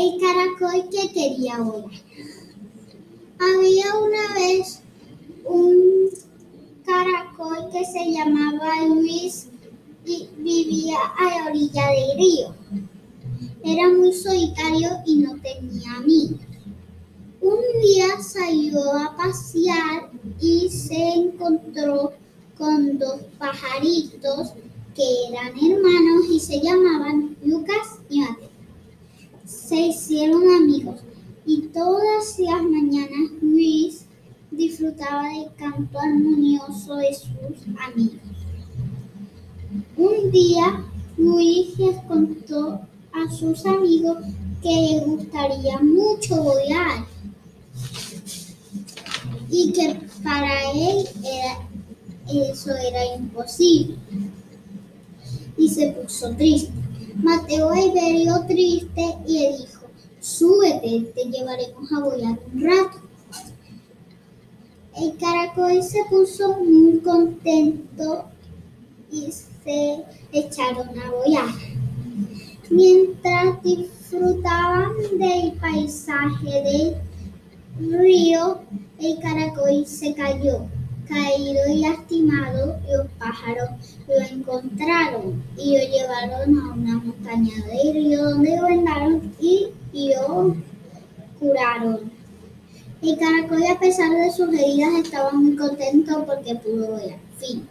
El caracol que quería volar. Había una vez un caracol que se llamaba Luis y vivía a la orilla del río. Era muy solitario y no tenía amigos. Un día salió a pasear y se encontró con dos pajaritos que eran hermanos y se llamaban Lucas y Mateo. Se hicieron amigos y todas las mañanas Luis disfrutaba del canto armonioso de sus amigos. Un día Luis les contó a sus amigos que le gustaría mucho volar y que para él eso era imposible. Y se puso triste. Mateo Iberio triste y le dijo, súbete, te llevaremos a volar un rato. El caracol se puso muy contento y se echaron a volar. Mientras disfrutaban del paisaje del río, el caracol se cayó. Caído y lastimado, los pájaros lo encontraron y lo llevaron a una montaña del río donde lo vendaron y curaron. El caracol, a pesar de sus heridas, estaba muy contento porque pudo volar. Fin.